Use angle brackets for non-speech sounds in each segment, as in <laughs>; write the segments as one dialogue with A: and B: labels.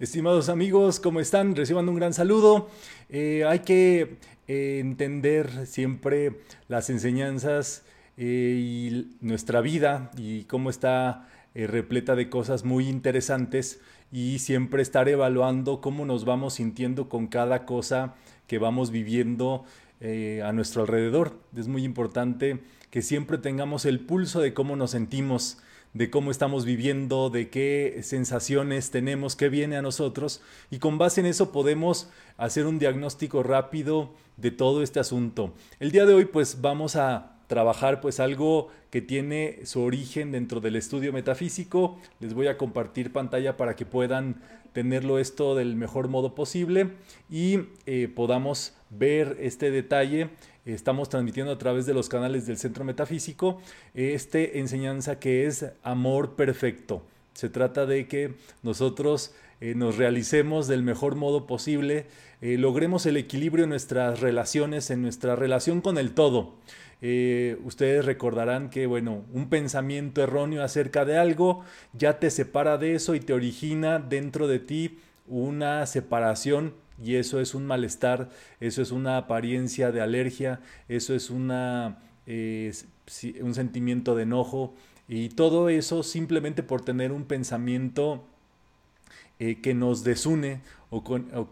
A: Estimados amigos, ¿cómo están? Reciban un gran saludo. Eh, hay que eh, entender siempre las enseñanzas eh, y nuestra vida y cómo está repleta de cosas muy interesantes y siempre estar evaluando cómo nos vamos sintiendo con cada cosa que vamos viviendo a nuestro alrededor. Es muy importante que siempre tengamos el pulso de cómo nos sentimos de cómo estamos viviendo, de qué sensaciones tenemos, qué viene a nosotros y con base en eso podemos hacer un diagnóstico rápido de todo este asunto. El día de hoy pues vamos a trabajar pues algo que tiene su origen dentro del estudio metafísico. Les voy a compartir pantalla para que puedan tenerlo esto del mejor modo posible y eh, podamos ver este detalle Estamos transmitiendo a través de los canales del Centro Metafísico esta enseñanza que es amor perfecto. Se trata de que nosotros eh, nos realicemos del mejor modo posible, eh, logremos el equilibrio en nuestras relaciones, en nuestra relación con el todo. Eh, ustedes recordarán que, bueno, un pensamiento erróneo acerca de algo ya te separa de eso y te origina dentro de ti una separación y eso es un malestar, eso es una apariencia de alergia, eso es una, eh, un sentimiento de enojo y todo eso simplemente por tener un pensamiento eh, que nos desune o,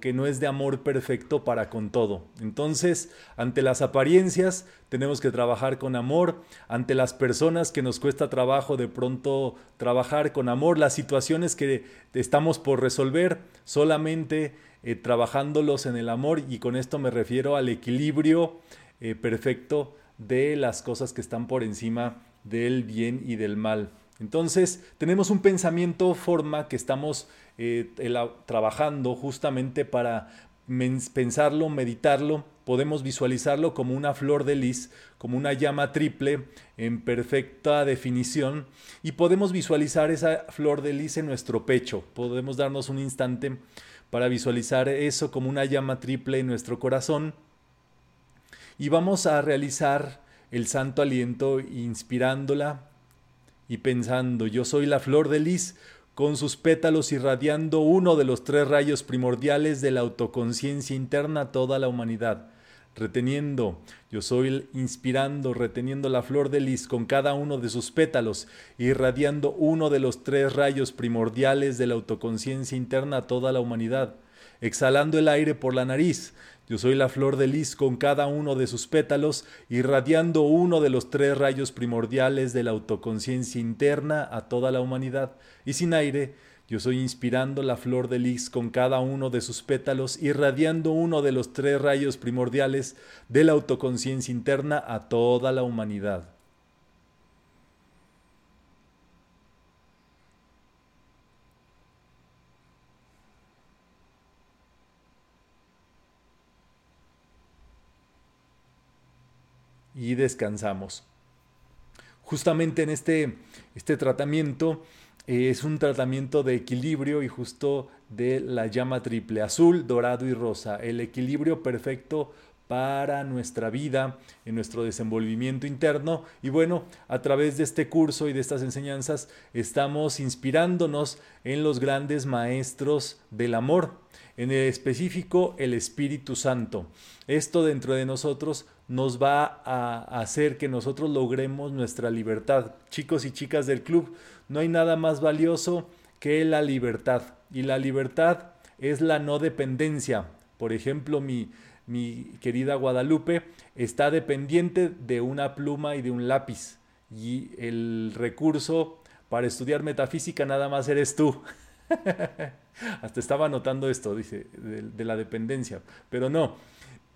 A: que no es de amor perfecto para con todo. Entonces, ante las apariencias tenemos que trabajar con amor, ante las personas que nos cuesta trabajo de pronto trabajar con amor, las situaciones que estamos por resolver, solamente eh, trabajándolos en el amor y con esto me refiero al equilibrio eh, perfecto de las cosas que están por encima del bien y del mal. Entonces tenemos un pensamiento forma que estamos eh, trabajando justamente para pensarlo, meditarlo, podemos visualizarlo como una flor de lis, como una llama triple en perfecta definición y podemos visualizar esa flor de lis en nuestro pecho. Podemos darnos un instante para visualizar eso como una llama triple en nuestro corazón. Y vamos a realizar el santo aliento inspirándola y pensando, yo soy la flor de lis, con sus pétalos irradiando uno de los tres rayos primordiales de la autoconciencia interna a toda la humanidad reteniendo, yo soy inspirando, reteniendo la flor de lis con cada uno de sus pétalos, irradiando uno de los tres rayos primordiales de la autoconciencia interna a toda la humanidad, exhalando el aire por la nariz, yo soy la flor de lis con cada uno de sus pétalos, irradiando uno de los tres rayos primordiales de la autoconciencia interna a toda la humanidad, y sin aire, yo soy inspirando la flor de lis con cada uno de sus pétalos, irradiando uno de los tres rayos primordiales de la autoconciencia interna a toda la humanidad. Y descansamos. Justamente en este, este tratamiento es un tratamiento de equilibrio y justo de la llama triple, azul, dorado y rosa, el equilibrio perfecto para nuestra vida, en nuestro desenvolvimiento interno. Y bueno, a través de este curso y de estas enseñanzas estamos inspirándonos en los grandes maestros del amor, en el específico el Espíritu Santo. Esto dentro de nosotros nos va a hacer que nosotros logremos nuestra libertad. Chicos y chicas del club, no hay nada más valioso que la libertad. Y la libertad es la no dependencia. Por ejemplo, mi, mi querida Guadalupe está dependiente de una pluma y de un lápiz. Y el recurso para estudiar metafísica nada más eres tú. <laughs> Hasta estaba anotando esto, dice, de la dependencia. Pero no.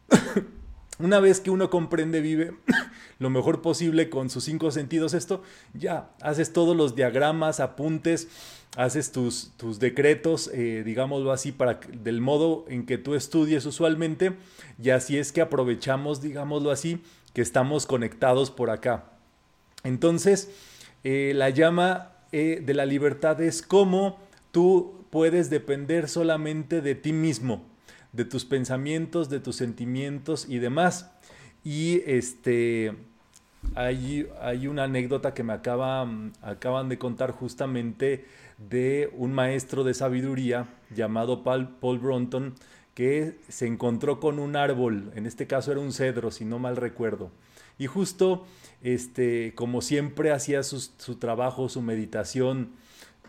A: <coughs> Una vez que uno comprende, vive <coughs> lo mejor posible con sus cinco sentidos esto, ya haces todos los diagramas, apuntes, haces tus, tus decretos, eh, digámoslo así, para del modo en que tú estudies usualmente, y así es que aprovechamos, digámoslo así, que estamos conectados por acá. Entonces, eh, la llama eh, de la libertad es cómo tú puedes depender solamente de ti mismo de tus pensamientos, de tus sentimientos y demás. Y este hay, hay una anécdota que me acaba, acaban de contar justamente de un maestro de sabiduría llamado Paul, Paul Bronton que se encontró con un árbol, en este caso era un cedro, si no mal recuerdo. Y justo, este, como siempre hacía su, su trabajo, su meditación,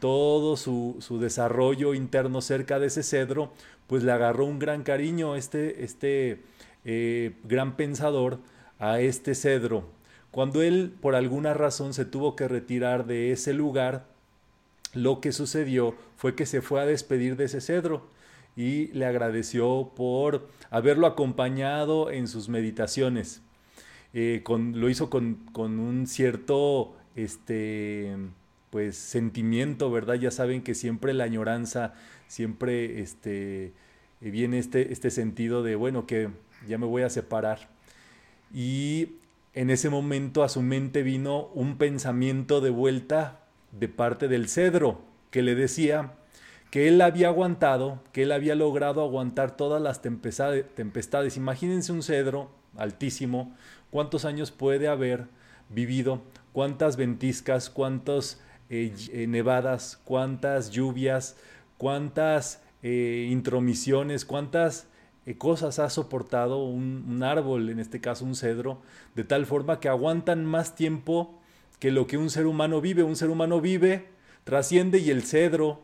A: todo su, su, desarrollo interno cerca de ese cedro, pues le agarró un gran cariño este, este eh, gran pensador a este cedro. Cuando él por alguna razón se tuvo que retirar de ese lugar, lo que sucedió fue que se fue a despedir de ese cedro y le agradeció por haberlo acompañado en sus meditaciones. Eh, con, lo hizo con, con, un cierto este, pues, sentimiento, ¿verdad? Ya saben que siempre la añoranza, siempre este, viene este, este sentido de, bueno, que ya me voy a separar. Y en ese momento a su mente vino un pensamiento de vuelta de parte del cedro, que le decía, que él había aguantado, que él había logrado aguantar todas las tempestades. Imagínense un cedro altísimo, cuántos años puede haber vivido, cuántas ventiscas, cuántas eh, eh, nevadas, cuántas lluvias, cuántas eh, intromisiones, cuántas cosas ha soportado un, árbol, en este caso un cedro, de tal forma que aguantan más tiempo que lo que un ser humano vive. Un ser humano vive, trasciende y el cedro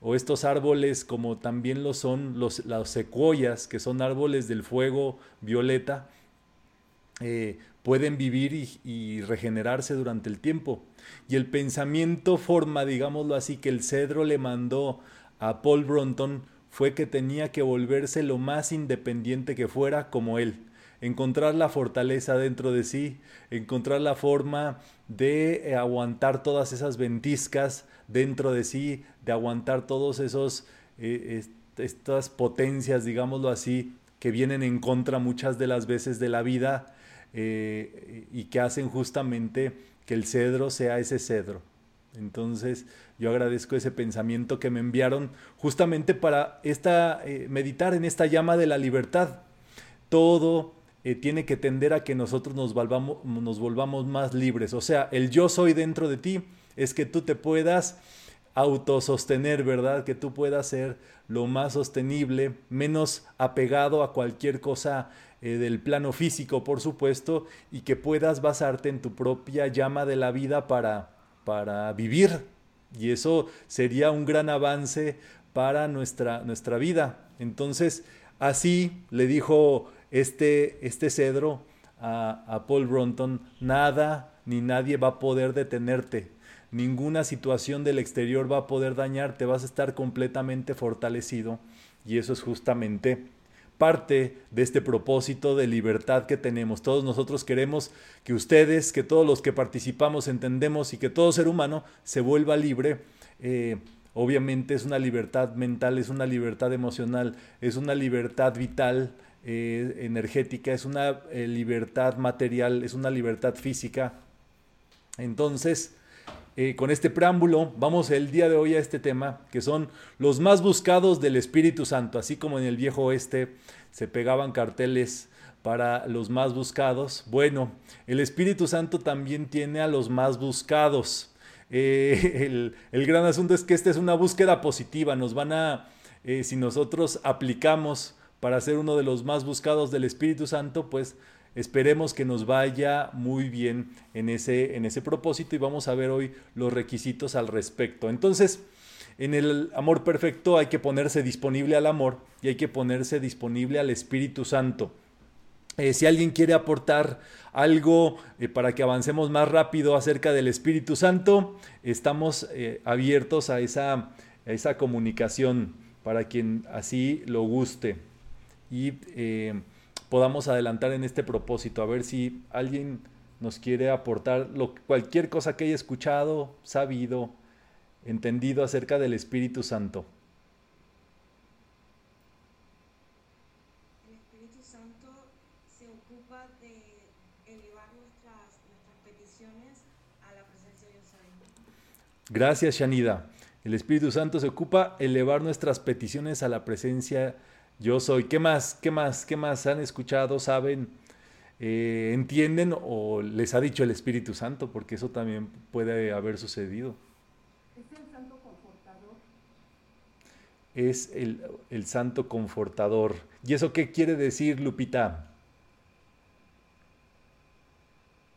A: o estos árboles como también lo son los, las secuoyas, que son árboles del fuego violeta, eh, pueden vivir y, regenerarse durante el tiempo. Y el pensamiento forma, digámoslo así, que el cedro le mandó a Paul Bronton fue que tenía que volverse lo más independiente que fuera como él encontrar la fortaleza dentro de sí, encontrar la forma de aguantar todas esas ventiscas dentro de sí, de aguantar todos esos eh, estas potencias, digámoslo así, que vienen en contra muchas de las veces de la vida eh, y que hacen justamente que el cedro sea ese cedro. Entonces, yo agradezco ese pensamiento que me enviaron justamente para esta, meditar en esta llama de la libertad. Todo eh, tiene que tender a que nosotros nos volvamos, nos volvamos más libres. O sea, el yo soy dentro de ti es que tú te puedas autosostener, ¿verdad? Que tú puedas ser lo más sostenible, menos apegado a cualquier cosa eh, del plano físico, por supuesto, y que puedas basarte en tu propia llama de la vida para, para vivir. Y eso sería un gran avance para nuestra, nuestra vida. Entonces, así le dijo este, este cedro a, Paul Bronton, nada ni nadie va a poder detenerte. Ninguna situación del exterior va a poder dañarte, vas a estar completamente fortalecido. Y eso es justamente parte de este propósito de libertad que tenemos. Todos nosotros queremos que ustedes, que todos los que participamos entendemos y que todo ser humano se vuelva libre. Eh, obviamente es una libertad mental, es una libertad emocional, es una libertad vital, eh, energética, es una eh, libertad material, es una libertad física. Entonces, eh, con este preámbulo, vamos el día de hoy a este tema, que son los más buscados del Espíritu Santo, así como en el viejo oeste se pegaban carteles para los más buscados. Bueno, el Espíritu Santo también tiene a los más buscados. <laughs> el, el, gran asunto es que esta es una búsqueda positiva, nos van a, si nosotros aplicamos para ser uno de los más buscados del Espíritu Santo, pues esperemos que nos vaya muy bien en ese, en ese propósito y vamos a ver hoy los requisitos al respecto. Entonces, en el amor perfecto hay que ponerse disponible al amor y hay que ponerse disponible al Espíritu Santo. Eh, si alguien quiere aportar algo eh, para que avancemos más rápido acerca del Espíritu Santo, estamos eh, abiertos a esa, a esa comunicación para quien así lo guste y podamos adelantar en este propósito, a ver si alguien nos quiere aportar lo, cualquier cosa que haya escuchado, sabido, entendido acerca del Espíritu Santo.
B: El Espíritu Santo se ocupa de elevar nuestras, nuestras peticiones a la presencia de Dios.
A: Gracias, Shanida. El Espíritu Santo se ocupa de elevar nuestras peticiones a la presencia de yo soy. ¿Qué más? ¿Qué más? ¿Qué más han escuchado? ¿Saben? eh, entienden o les ha dicho el Espíritu Santo, porque eso también puede haber sucedido.
C: ¿Es el santo confortador?
A: Es el, el santo confortador. ¿Y eso qué quiere decir, Lupita?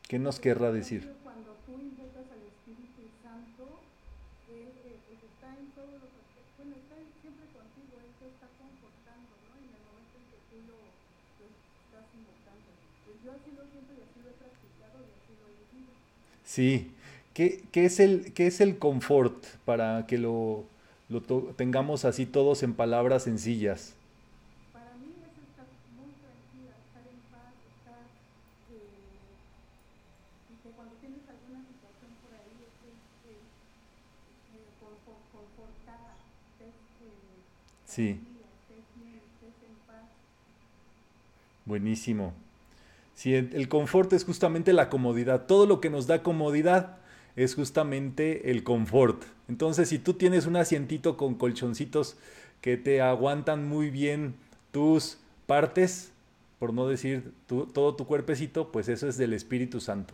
A: ¿Qué nos querrá decir?
C: Cuando tú invocas al Espíritu Santo, Él eh, pues está en todos los aspectos, bueno, está siempre contigo, Él te está confortando, ¿no? En el momento en que tú lo, lo estás invocando. Pues yo así lo siento y así lo he practicado y así lo he vivido.
A: Sí. ¿Qué, qué es, el, qué es el confort para que lo, lo to- tengamos así todos en palabras sencillas?
C: Para mí es estar muy tranquila, estar en paz, estar, eh, y que cuando tienes alguna situación por ahí, estés eh, eh, confo- confortada, estés eh,
A: Sí.
C: tranquila, estés bien, estés en paz.
A: Buenísimo. Sí, el confort es justamente la comodidad. Todo lo que nos da comodidad es justamente el confort. Entonces, si tú tienes un asientito con colchoncitos que te aguantan muy bien tus partes, por no decir todo tu cuerpecito, pues eso es del Espíritu Santo.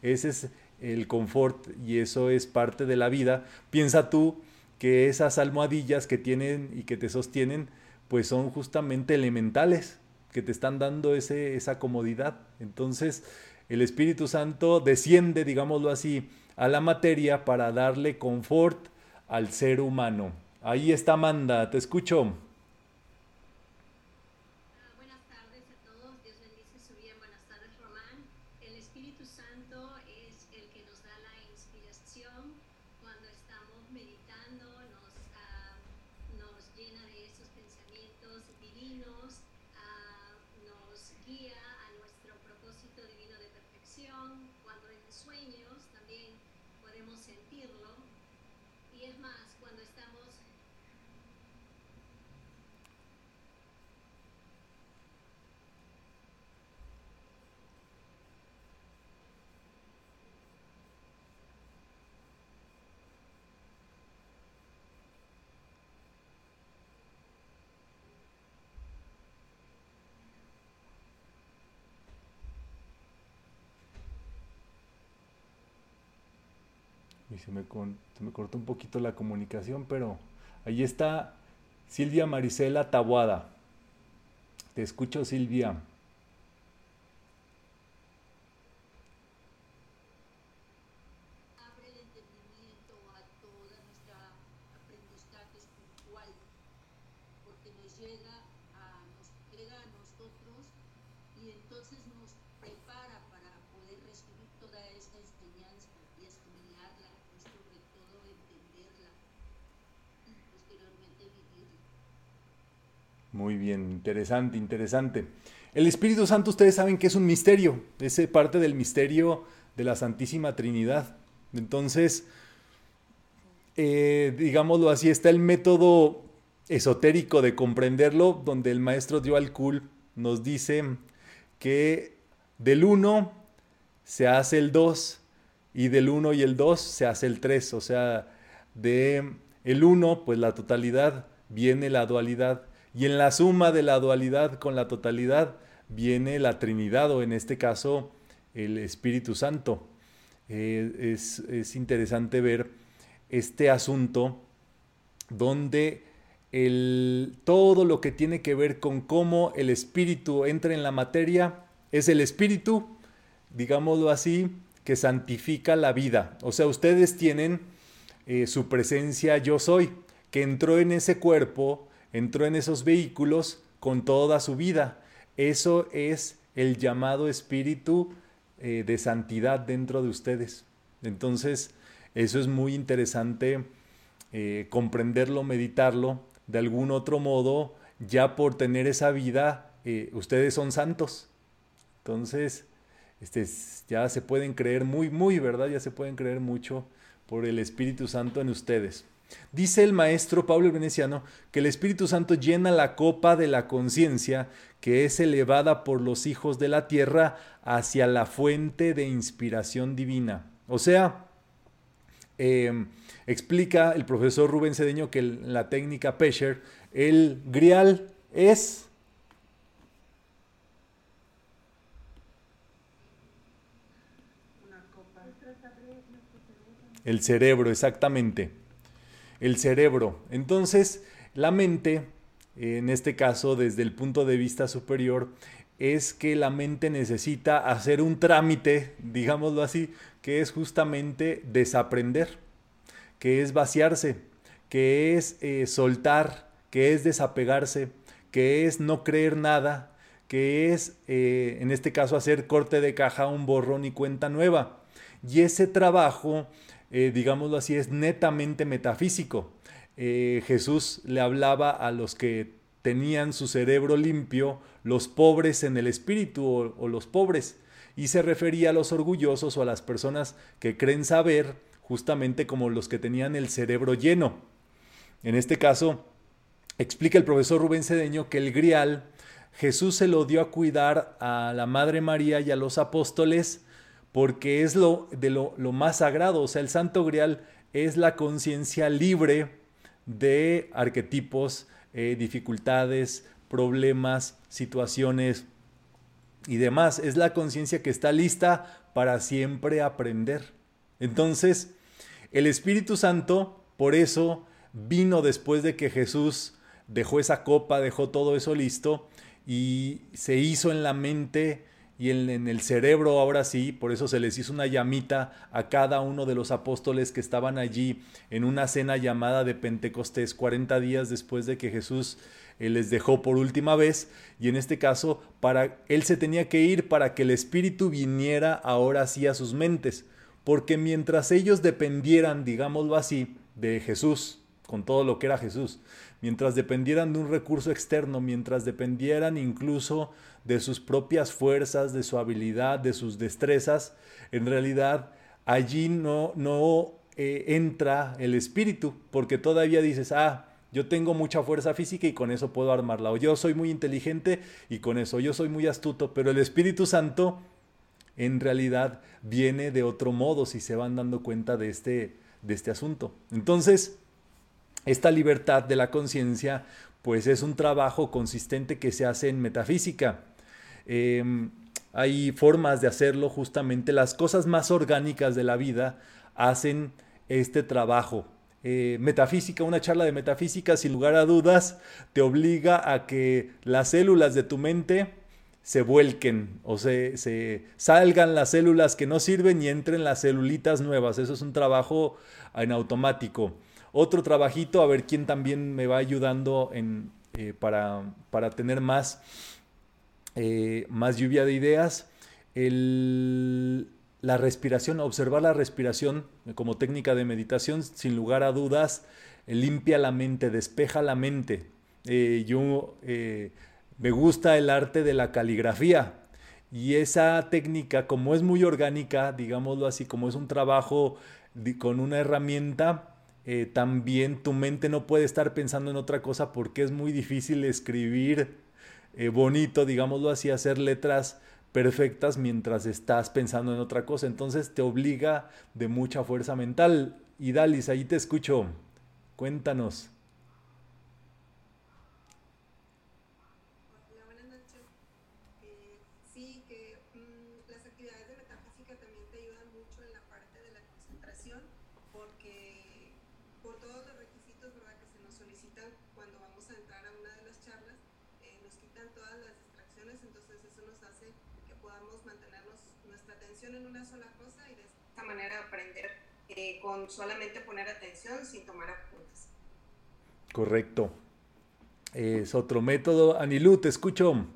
A: Ese es el confort y eso es parte de la vida. Piensa tú que esas almohadillas que tienen y que te sostienen, pues son justamente elementales que te están dando ese, esa comodidad. Entonces, el Espíritu Santo desciende, digámoslo así, a la materia para darle confort al ser humano. Ahí está Amanda, te escucho.
D: Ah, Buenas tardes a todos, Dios bendice su vida. Buenas tardes, Román. El Espíritu Santo es el que nos da la inspiración cuando estamos meditando, nos, ah, nos llena de esos pensamientos divinos, ah, nos guía a nuestro propósito divino de perfección. Cuando en sueños también podemos sentirlo. Y es más, cuando estamos
A: Y se me, con- se me cortó un poquito la comunicación, pero ahí está Silvia Marisela Tabuada. Te escucho, Silvia.
E: abre el entendimiento a toda nuestra aprendizaje espiritual, porque nos llega a, nos llega a nosotros y entonces nos prepara para poder recibir toda esta enseñanza y asimilarla y sobre todo entenderla y posteriormente vivirla.
A: Muy bien, interesante, interesante. El Espíritu Santo, ustedes saben que es un misterio, es eh, parte del misterio de la Santísima Trinidad. Entonces, eh, digámoslo así, está el método esotérico de comprenderlo, donde el maestro Kul nos dice que del 1 se hace el 2 y del 1 y el 2 se hace el 3, o sea, de el 1, pues la totalidad, viene la dualidad, y en la suma de la dualidad con la totalidad viene la Trinidad, o en este caso el Espíritu Santo. Eh, es, es interesante ver este asunto donde el, todo lo que tiene que ver con cómo el espíritu entra en la materia es el espíritu, digámoslo así, que santifica la vida. O sea, ustedes tienen eh, su presencia yo soy, que entró en ese cuerpo, entró en esos vehículos con toda su vida. Eso es el llamado espíritu eh, de santidad dentro de ustedes. Entonces, eso es muy interesante eh, comprenderlo, meditarlo. De algún otro modo, ya por tener esa vida, eh, ustedes son santos. Entonces, este, ya se pueden creer muy, muy, ¿verdad? Ya se pueden creer mucho por el Espíritu Santo en ustedes. Dice el maestro Pablo Veneciano que el Espíritu Santo llena la copa de la conciencia que es elevada por los hijos de la tierra hacia la fuente de inspiración divina. O sea, em, explica el profesor Rubén Cedeño que la técnica Pesher, el grial es... El cerebro, exactamente. El cerebro. Entonces, la mente, en este caso desde el punto de vista superior, es que la mente necesita hacer un trámite, digámoslo así, que es justamente desaprender, que es vaciarse, que es eh, soltar, que es desapegarse, que es no creer nada, que es, eh, en este caso, hacer corte de caja, un borrón y cuenta nueva. Y ese trabajo, eh, digámoslo así, es netamente metafísico. Jesús le hablaba a los que tenían su cerebro limpio, los pobres en el espíritu o, o los pobres, y se refería a los orgullosos o a las personas que creen saber, justamente como los que tenían el cerebro lleno. En este caso, explica el profesor Rubén Cedeño que el grial Jesús se lo dio a cuidar a la Madre María y a los apóstoles porque es lo, de lo, más sagrado, o sea, el Santo Grial es la conciencia libre de arquetipos, eh, dificultades, problemas, situaciones y demás. Es la conciencia que está lista para siempre aprender. Entonces, el Espíritu Santo, por eso, vino después de que Jesús dejó esa copa, dejó todo eso listo y se hizo en la mente y en, el cerebro ahora sí, por eso se les hizo una llamita a cada uno de los apóstoles que estaban allí en una cena llamada de Pentecostés, 40 días después de que Jesús eh, les dejó por última vez, y en este caso, para él se tenía que ir para que el Espíritu viniera ahora sí a sus mentes, porque mientras ellos dependieran, digámoslo así, de Jesús, con todo lo que era Jesús, mientras dependieran de un recurso externo, mientras dependieran incluso de sus propias fuerzas, de su habilidad, de sus destrezas, en realidad allí no, no eh, entra el espíritu, porque todavía dices, ah, yo tengo mucha fuerza física y con eso puedo armarla, o yo soy muy inteligente y con eso, yo soy muy astuto, pero el Espíritu Santo en realidad viene de otro modo si se van dando cuenta de este, de este asunto. Entonces, esta libertad de la conciencia, pues es un trabajo consistente que se hace en metafísica. Em, hay formas de hacerlo, justamente las cosas más orgánicas de la vida hacen este trabajo. Eh, metafísica, una charla de metafísica, sin lugar a dudas, te obliga a que las células de tu mente se vuelquen o se, se, salgan las células que no sirven y entren las celulitas nuevas. Eso es un trabajo en automático otro trabajito, a ver quién también me va ayudando en, eh, para, para, tener más, eh, más lluvia de ideas. La respiración, observar la respiración como técnica de meditación, sin lugar a dudas, limpia la mente, despeja la mente. Eh, yo me gusta el arte de la caligrafía y esa técnica, como es muy orgánica, digámoslo así, como es un trabajo con una herramienta, eh, también tu mente no puede estar pensando en otra cosa porque es muy difícil escribir eh, bonito, digámoslo así, hacer letras perfectas mientras estás pensando en otra cosa. Entonces te obliga de mucha fuerza mental. Y Dalis, ahí te escucho. Cuéntanos.
B: Con solamente poner atención sin tomar apuntes.
A: Correcto. Es otro método. Anilú, te escucho.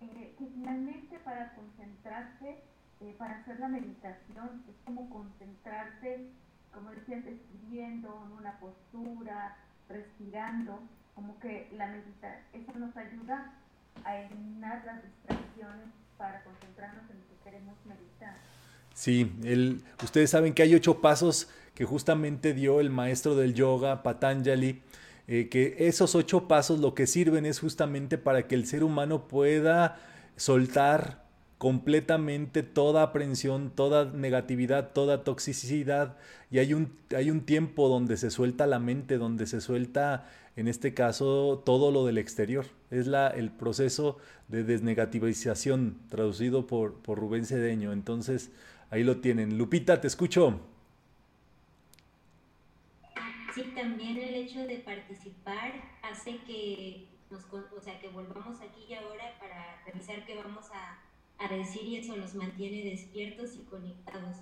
C: Eh, finalmente para concentrarse, eh, para hacer la meditación, es como concentrarse, como decían, escribiendo en una postura, respirando, como que la meditación, eso nos ayuda a eliminar las distracciones para concentrarnos en lo que queremos meditar.
A: Sí, ustedes saben que hay ocho pasos que justamente dio el maestro del yoga, Patanjali, eh, que esos ocho pasos lo que sirven es justamente para que el ser humano pueda soltar completamente toda aprensión, toda negatividad, toda toxicidad. Y hay un, hay un tiempo donde se suelta la mente, donde se suelta, en este caso, todo lo del exterior. Es la, el proceso de desnegativización, traducido por, por Rubén Cedeño. Entonces, Ahí lo tienen. Lupita, te escucho.
F: sí, también el hecho de participar hace que nos, o sea, que volvamos aquí y ahora para revisar qué vamos a, a decir y eso nos mantiene despiertos y conectados.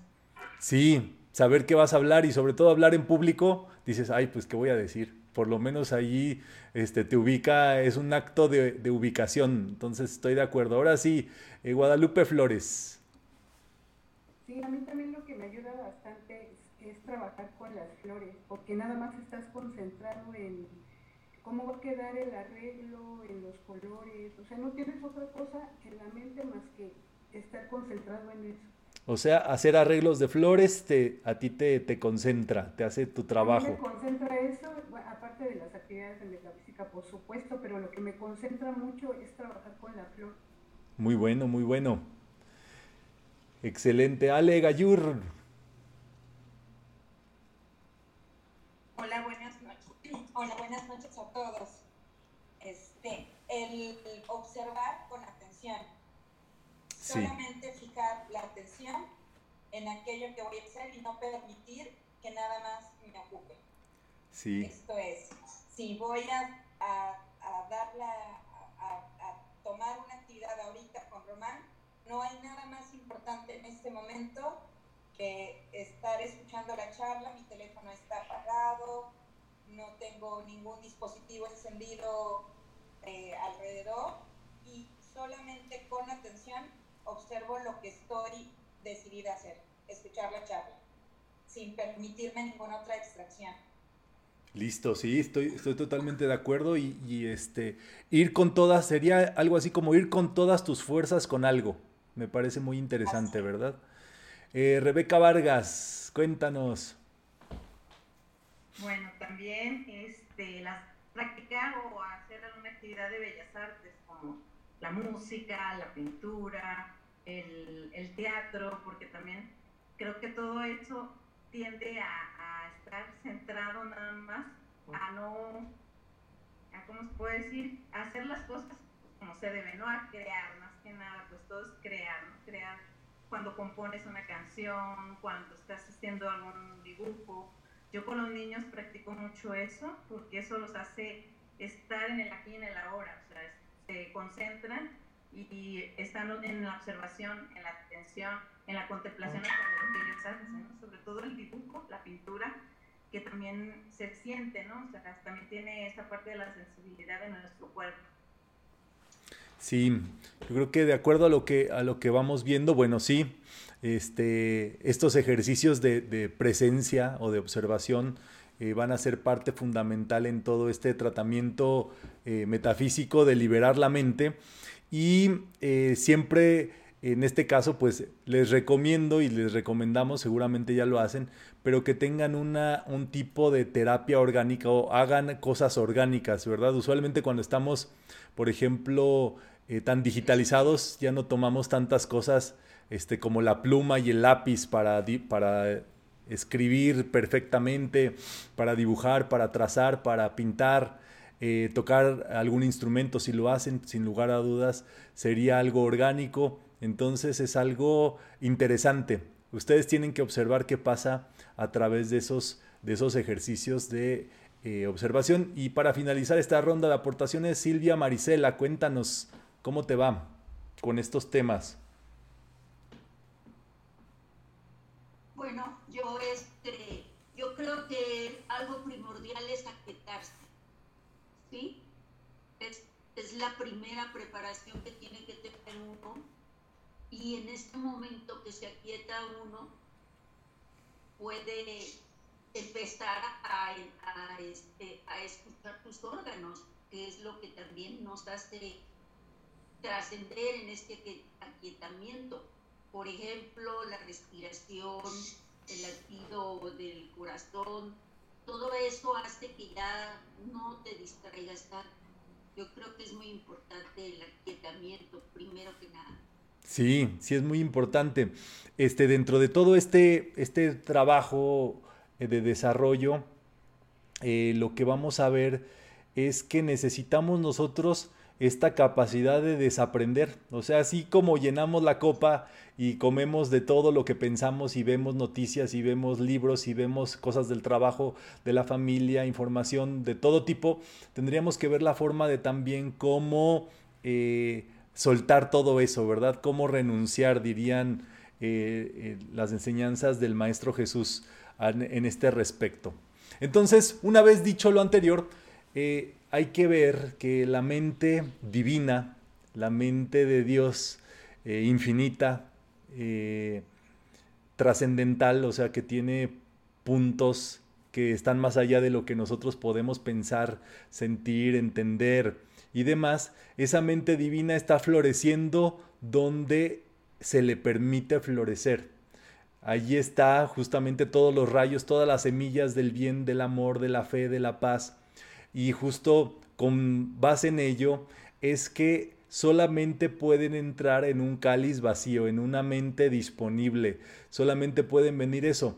A: Sí, saber qué vas a hablar y sobre todo hablar en público, dices, ay, pues qué voy a decir. Por lo menos allí este, te ubica, es un acto de, de ubicación. Entonces estoy de acuerdo. Ahora sí, eh, Guadalupe Flores.
C: Sí, a mí también lo que me ayuda bastante es, es trabajar con las flores, porque nada más estás concentrado en cómo va a quedar el arreglo, en los colores, o sea, no tienes otra cosa en la mente más que estar concentrado en eso.
A: O sea, hacer arreglos de flores te, a ti te, te concentra, te hace tu
C: A mí
A: trabajo.
C: me concentra eso, aparte de las actividades de metafísica, por supuesto, pero lo que me concentra mucho es trabajar con la flor.
A: Muy bueno, muy bueno. Excelente. Ale Gayur.
G: Hola, buenas noches. <clears throat> Hola, buenas noches a todos. Este, el observar con atención.
A: Sí.
G: Solamente fijar la atención en aquello que voy a hacer y no permitir que nada más me ocupe.
A: Sí.
G: Esto es, si voy a, a, a dar la- a, a- a tomar una actividad ahorita con Román, no hay nada más importante en este momento que estar escuchando la charla, mi teléfono está apagado, no tengo ningún dispositivo encendido eh, alrededor y solamente con atención observo lo que estoy decidida a hacer, escuchar la charla, sin permitirme ninguna otra distracción.
A: Listo, sí, estoy, estoy totalmente de acuerdo y, y, este, ir con todas, sería algo así como ir con todas tus fuerzas con algo. Me parece muy interesante, ¿verdad? Eh, Rebeca Vargas, cuéntanos.
H: Bueno, también este, las, practicar o hacer alguna actividad de bellas artes como la música, la pintura, el, teatro, porque también creo que todo eso tiende a, estar centrado nada más a no, a, ¿cómo se puede decir? A hacer las cosas como se debe, no a crear, más que nada, pues todo es crear, ¿no? Crear cuando compones una canción, cuando estás haciendo algún dibujo. Yo con los niños practico mucho eso porque eso los hace estar en el aquí y en el ahora, o sea, se concentran y están en la observación, en la atención, en la contemplación hacia lo que ellos hacen, ¿no? sobre todo el dibujo, la pintura, que también se siente, ¿no? O sea, también tiene esa parte de la sensibilidad de nuestro cuerpo.
A: Sí, yo creo que de acuerdo a lo que, a lo que vamos viendo, bueno, sí, este, estos ejercicios de, presencia o de observación eh, van a ser parte fundamental en todo este tratamiento eh, metafísico de liberar la mente y eh, siempre en este caso pues les recomiendo y les recomendamos, seguramente ya lo hacen, pero que tengan una, un tipo de terapia orgánica o hagan cosas orgánicas, ¿verdad? Usualmente cuando estamos, por ejemplo, eh, tan digitalizados, ya no tomamos tantas cosas este, como la pluma y el lápiz para, para escribir perfectamente, para dibujar, para trazar, para pintar, eh, tocar algún instrumento, si lo hacen, sin lugar a dudas, sería algo orgánico. Entonces es algo interesante. Ustedes tienen que observar qué pasa a través de esos, de esos ejercicios de eh, observación. Y para finalizar esta ronda de aportaciones, Silvia Marisela, cuéntanos cómo te va con estos temas.
E: Bueno, yo este, yo creo que algo primordial es aquietarse, ¿sí? Es, la primera preparación que tiene que tener uno y en este momento que se aquieta uno puede empezar a, a, este, a escuchar tus órganos, que es lo que también nos hace trascender en este aquietamiento por ejemplo, la respiración, el latido del corazón, todo eso hace que ya no te distraigas tanto. Yo creo que es muy importante el aquietamiento, primero que nada.
A: Sí, sí es muy importante. Este, dentro de todo este, este trabajo eh, de desarrollo, eh, lo que vamos a ver es que necesitamos nosotros esta capacidad de desaprender. O sea, así como llenamos la copa y comemos de todo lo que pensamos y vemos noticias y vemos libros y vemos cosas del trabajo, de la familia, información de todo tipo, tendríamos que ver la forma de también cómo eh, soltar todo eso, ¿verdad? Cómo renunciar, dirían eh, eh, las enseñanzas del Maestro Jesús en este respecto. Entonces, una vez dicho lo anterior, hay que ver que la mente divina, la mente de Dios eh, infinita, eh, trascendental, o sea, que tiene puntos que están más allá de lo que nosotros podemos pensar, sentir, entender y demás, esa mente divina está floreciendo donde se le permite florecer. Allí está justamente todos los rayos, todas las semillas del bien, del amor, de la fe, de la paz y justo con base en ello es que solamente pueden entrar en un cáliz vacío, en una mente disponible, solamente pueden venir eso.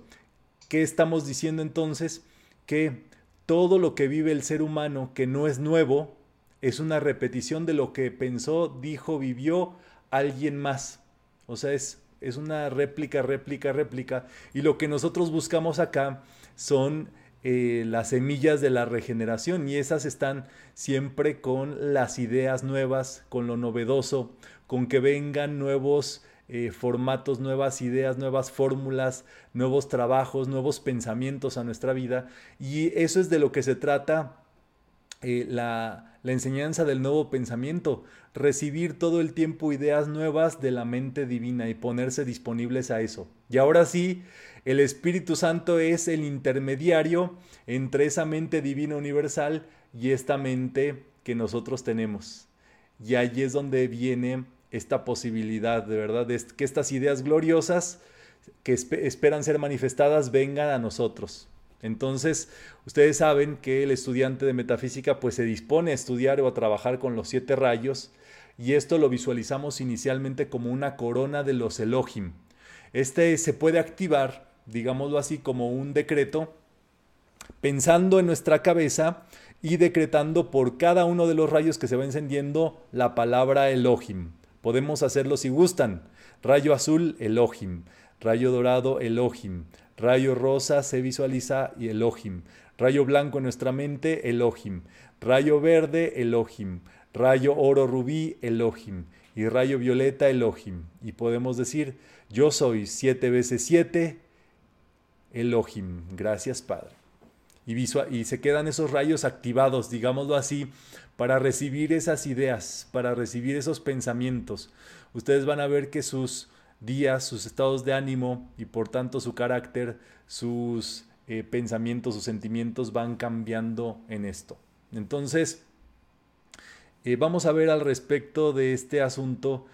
A: ¿Qué estamos diciendo entonces? Que todo lo que vive el ser humano que no es nuevo es una repetición de lo que pensó, dijo, vivió alguien más. O sea, es, es una réplica, réplica, réplica. Y lo que nosotros buscamos acá son eh, las semillas de la regeneración y esas están siempre con las ideas nuevas, con lo novedoso, con que vengan nuevos eh, formatos, nuevas ideas, nuevas fórmulas, nuevos trabajos, nuevos pensamientos a nuestra vida. Y eso es de lo que se trata eh, la, enseñanza del nuevo pensamiento, recibir todo el tiempo ideas nuevas de la mente divina y ponerse disponibles a eso. Y ahora sí, el Espíritu Santo es el intermediario entre esa mente divina universal y esta mente que nosotros tenemos. Y allí es donde viene esta posibilidad, de verdad, de que estas ideas gloriosas que esperan ser manifestadas vengan a nosotros. Entonces, ustedes saben que el estudiante de metafísica pues se dispone a estudiar o a trabajar con los siete rayos y esto lo visualizamos inicialmente como una corona de los Elohim. Este se puede activar digámoslo así, como un decreto, pensando en nuestra cabeza y decretando por cada uno de los rayos que se va encendiendo la palabra Elohim. Podemos hacerlo si gustan. Rayo azul, Elohim. Rayo dorado, Elohim. Rayo rosa se visualiza y Elohim. Rayo blanco en nuestra mente, Elohim. Rayo verde, Elohim. Rayo oro rubí, Elohim. Y rayo violeta, Elohim. Y podemos decir, yo soy siete veces siete, Elohim. Gracias, Padre. Y, y se quedan esos rayos activados, digámoslo así, para recibir esas ideas, para recibir esos pensamientos. Ustedes van a ver que sus días, sus estados de ánimo y por tanto su carácter, sus eh, pensamientos, sus sentimientos van cambiando en esto. Entonces, eh, vamos a ver al respecto de este asunto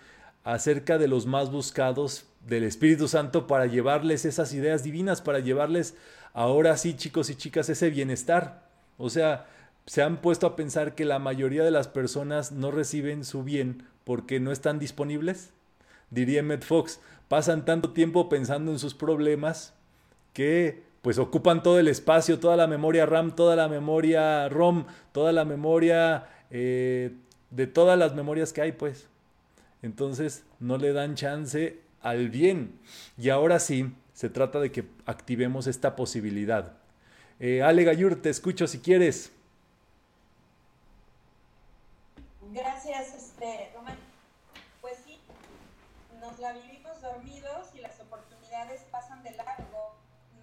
A: acerca de los más buscados del Espíritu Santo para llevarles esas ideas divinas, para llevarles ahora sí, chicos y chicas, ese bienestar. O sea, se han puesto a pensar que la mayoría de las personas no reciben su bien porque no están disponibles. Diría Matt Fox, pasan tanto tiempo pensando en sus problemas que pues ocupan todo el espacio, toda la memoria RAM, toda la memoria ROM, toda la memoria eh, de todas las memorias que hay, pues. Entonces no le dan chance al bien. Y ahora sí, se trata de que activemos esta posibilidad. Eh, Ale Gayur, te escucho si quieres.
G: Gracias, este, Román. Pues sí, nos la vivimos dormidos y las oportunidades pasan de largo.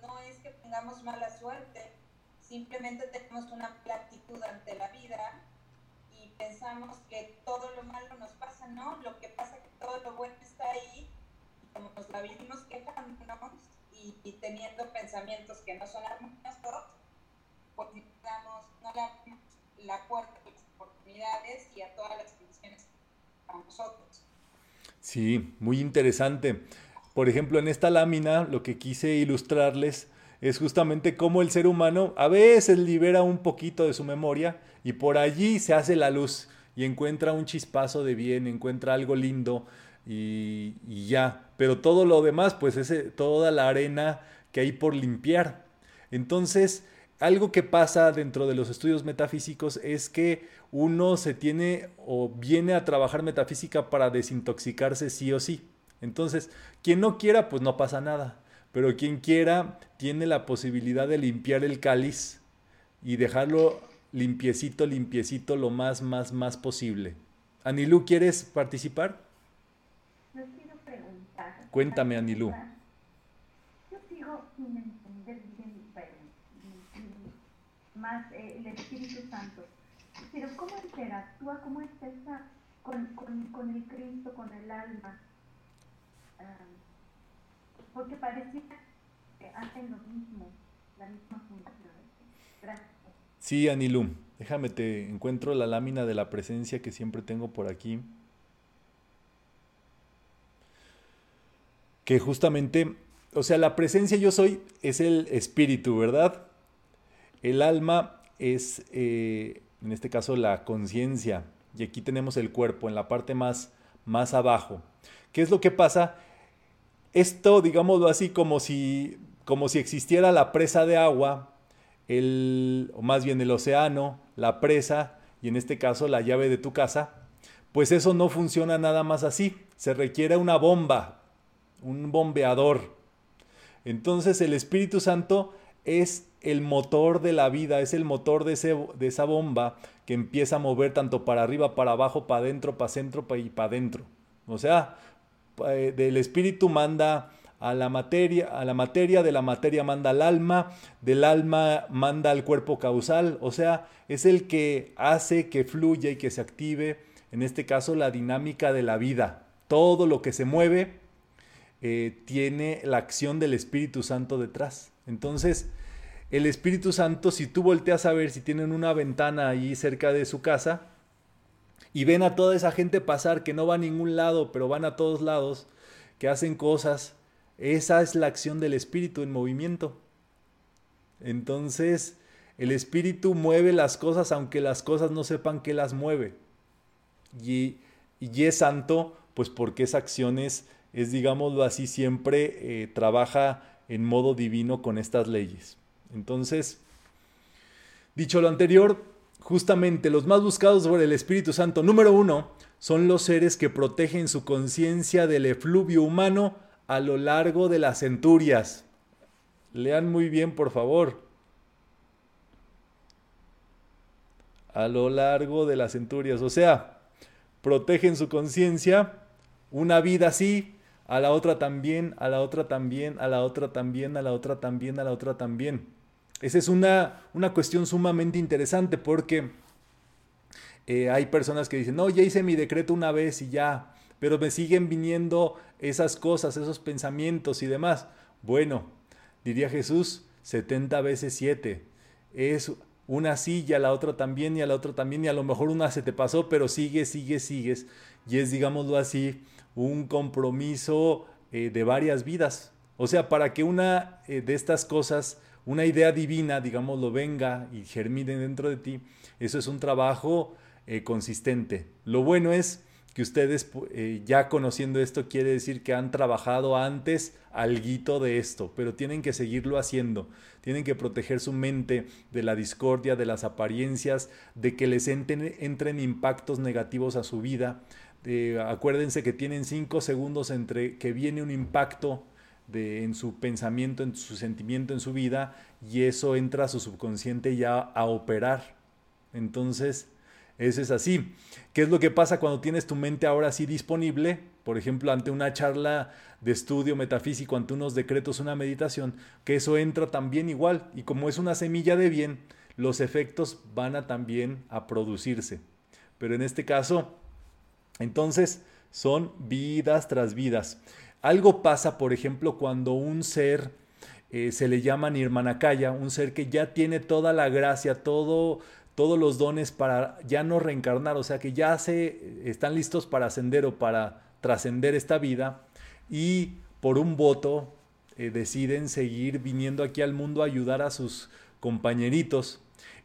G: No es que tengamos mala suerte, simplemente tenemos una actitud ante la vida y pensamos que todo lo malo nos pasa, ¿no? Lo que pasa es que todo lo bueno está ahí como nos la vivimos quejándonos y, y, teniendo pensamientos que no son armoniosos, pues damos, no le abrimos la puerta a las oportunidades y a todas las condiciones para nosotros.
A: Sí, muy interesante. Por ejemplo, en esta lámina lo que quise ilustrarles es justamente cómo el ser humano a veces libera un poquito de su memoria y por allí se hace la luz y encuentra un chispazo de bien, encuentra algo lindo, y, ya. Pero todo lo demás, pues es toda la arena que hay por limpiar. Entonces, algo que pasa dentro de los estudios metafísicos es que uno se tiene o viene a trabajar metafísica para desintoxicarse sí o sí. Entonces, quien no quiera, pues no pasa nada. Pero quien quiera tiene la posibilidad de limpiar el cáliz y dejarlo limpiecito, limpiecito lo más, más, más posible. Anilú, ¿quieres participar?
I: Les quiero preguntar.
A: Cuéntame, Anilú.
I: Yo sigo sin entender bien, pero, más eh, el Espíritu Santo. Pero ¿cómo interactúa, cómo está esa, con, con, con el Cristo, con el alma? Ah, porque parecía que hacen lo mismo, la misma función.
A: Sí, Anilú. Déjame te encuentro la lámina de la presencia que siempre tengo por aquí. Que justamente, o sea, la presencia yo soy es el espíritu, ¿verdad? El alma es, eh, en este caso, la conciencia. Y aquí tenemos el cuerpo en la parte más, más abajo. ¿Qué es lo que pasa? Esto, digámoslo así, como si, como si existiera la presa de agua, el, o más bien el océano, la presa y en este caso la llave de tu casa, pues eso no funciona nada más así. Se requiere una bomba, un bombeador. Entonces el Espíritu Santo es el motor de la vida, es el motor de, ese, de esa bomba que empieza a mover tanto para arriba, para abajo, para adentro, para centro y para adentro. O sea, eh, del Espíritu manda a la materia, a la materia, de la materia manda al alma, del alma manda al cuerpo causal, o sea, es el que hace que fluya y que se active, en este caso, la dinámica de la vida. Todo lo que se mueve eh, tiene la acción del Espíritu Santo detrás. Entonces, el Espíritu Santo, si tú volteas a ver si tienen una ventana ahí cerca de su casa y ven a toda esa gente pasar que no va a ningún lado, pero van a todos lados, que hacen cosas, esa es la acción del espíritu en movimiento. Entonces, el espíritu mueve las cosas aunque las cosas no sepan que las mueve. Y, y es santo, pues porque esa acción es, digámoslo así, siempre eh, trabaja en modo divino con estas leyes. Entonces, dicho lo anterior, justamente los más buscados por el Espíritu Santo, número uno, son los seres que protegen su conciencia del efluvio humano a lo largo de las centurias. Lean muy bien, por favor. A lo largo de las centurias. O sea, protegen su conciencia, una vida así, a la otra también, a la otra también, a la otra también, a la otra también, a la otra también. Esa es una, una cuestión sumamente interesante porque eh, hay personas que dicen, no, ya hice mi decreto una vez y ya, pero me siguen viniendo esas cosas, esos pensamientos y demás. Bueno, diría Jesús, 70 veces 7. Es una sí y a la otra también y a la otra también y a lo mejor una se te pasó, pero sigues, sigues, sigues. Y es, digámoslo así, un compromiso eh, de varias vidas. O sea, para que una eh, de estas cosas, una idea divina, digámoslo, venga y germine dentro de ti, eso es un trabajo eh, consistente. Lo bueno es que ustedes eh, ya conociendo esto quiere decir que han trabajado antes algo de esto, pero tienen que seguirlo haciendo. Tienen que proteger su mente de la discordia, de las apariencias, de que les entren, impactos negativos a su vida. acuérdense que tienen cinco segundos entre que viene un impacto de, en su pensamiento, en su sentimiento, en su vida, y eso entra a su subconsciente ya a operar. Entonces, eso es así. ¿Qué es lo que pasa cuando tienes tu mente ahora sí disponible? Por ejemplo, ante una charla de estudio metafísico, ante unos decretos, una meditación, que eso entra también igual. Y como es una semilla de bien, los efectos van a también a producirse. Pero en este caso, entonces, son vidas tras vidas. Algo pasa, por ejemplo, cuando un ser eh, se le llama Nirmanakaya, un ser que ya tiene toda la gracia, todo todos los dones para ya no reencarnar, o sea que ya se están listos para ascender o para trascender esta vida y por un voto eh, deciden seguir viniendo aquí al mundo a ayudar a sus compañeritos.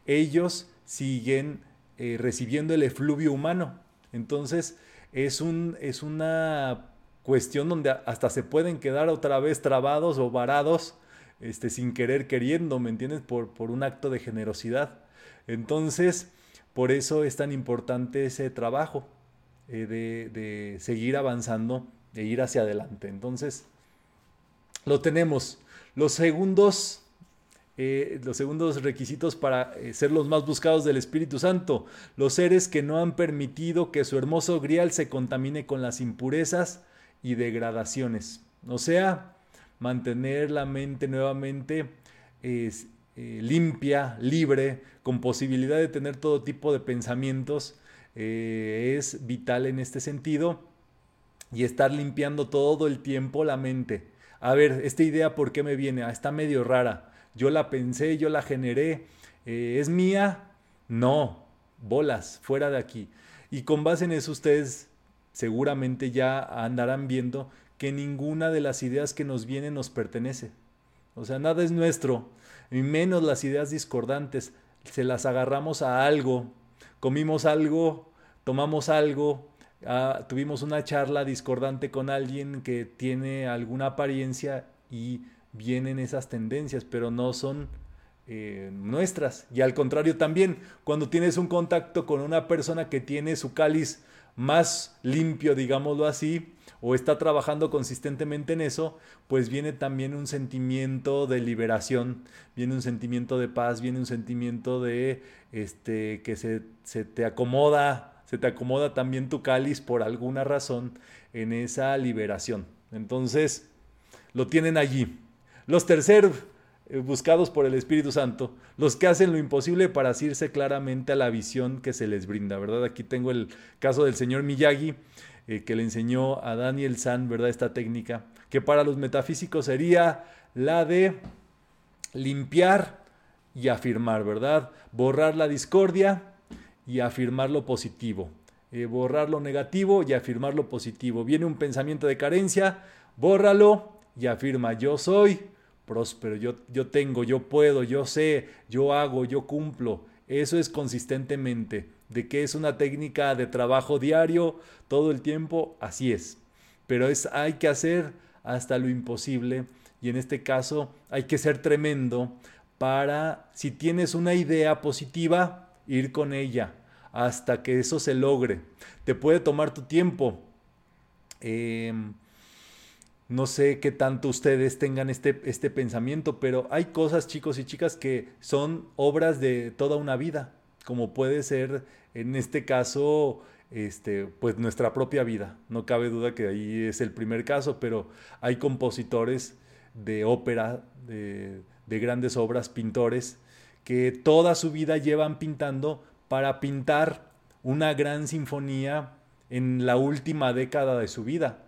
A: Ellos siguen eh, recibiendo el efluvio humano. Entonces es, un, es una cuestión donde hasta se pueden quedar otra vez trabados o varados este, sin querer queriendo, ¿me entiendes? Por, por un acto de generosidad. Entonces, por eso es tan importante ese trabajo eh, de, de seguir avanzando, de ir hacia adelante. Entonces, lo tenemos. Los segundos eh, los segundos requisitos para eh, ser los más buscados del Espíritu Santo, los seres que no han permitido que su hermoso grial se contamine con las impurezas y degradaciones. O sea, mantener la mente nuevamente eh, limpia, libre, con posibilidad de tener todo tipo de pensamientos, es vital en este sentido y estar limpiando todo el tiempo la mente. A ver, esta idea, ¿por qué me viene? Ah, está medio rara yo la pensé, yo la generé, eh, es mía, no, bolas, fuera de aquí. Y con base en eso ustedes seguramente ya andarán viendo que ninguna de las ideas que nos vienen nos pertenece. O sea, nada es nuestro, y menos las ideas discordantes. Se las agarramos a algo, comimos algo, tomamos algo, ah, tuvimos una charla discordante con alguien que tiene alguna apariencia y vienen esas tendencias, pero no son eh, nuestras. Y al contrario también, cuando tienes un contacto con una persona que tiene su cáliz más limpio, digámoslo así, o está trabajando consistentemente en eso, pues viene también un sentimiento de liberación, viene un sentimiento de paz, viene un sentimiento de este que se, se te acomoda, se te acomoda también tu cáliz por alguna razón en esa liberación. Entonces, lo tienen allí. Los terceros buscados por el Espíritu Santo, los que hacen lo imposible para asirse claramente a la visión que se les brinda, ¿verdad? Aquí tengo el caso del señor Miyagi, eh, que le enseñó a Daniel San, ¿verdad? Esta técnica, que para los metafísicos sería la de limpiar y afirmar, ¿verdad? Borrar la discordia y afirmar lo positivo. Eh, borrar lo negativo y afirmar lo positivo. Viene un pensamiento de carencia, bórralo y afirma, yo soy próspero, yo, yo tengo, yo puedo, yo sé, yo hago, yo cumplo. Eso es consistentemente. De que es una técnica de trabajo diario todo el tiempo, así es. Pero es, hay que hacer hasta lo imposible y en este caso hay que ser tremendo para, si tienes una idea positiva, ir con ella hasta que eso se logre. Te puede tomar tu tiempo. Eh, no sé qué tanto ustedes tengan este, este pensamiento, pero hay cosas, chicos y chicas, que son obras de toda una vida, como puede ser en este caso, este, pues nuestra propia vida. No cabe duda que ahí es el primer caso, pero hay compositores de ópera, de, de grandes obras, pintores, que toda su vida llevan pintando para pintar una gran sinfonía en la última década de su vida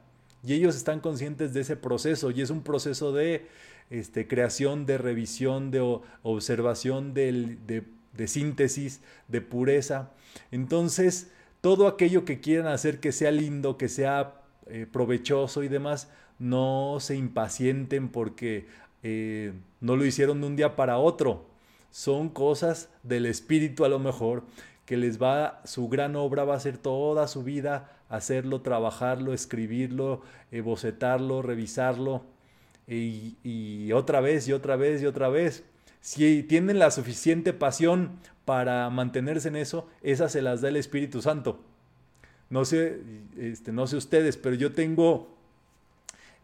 A: y ellos están conscientes de ese proceso y es un proceso de este, creación, de revisión, de observación, de, de, síntesis, de pureza. Entonces, todo aquello que quieran hacer que sea lindo, que sea eh, provechoso y demás, no se impacienten porque eh, no lo hicieron de un día para otro. Son cosas del espíritu a lo mejor que les va, su gran obra va a ser toda su vida hacerlo, trabajarlo, escribirlo, bocetarlo, revisarlo y, otra vez y otra vez y otra vez. Si tienen la suficiente pasión para mantenerse en eso, esas se las da el Espíritu Santo. No sé, este, no sé ustedes, pero yo tengo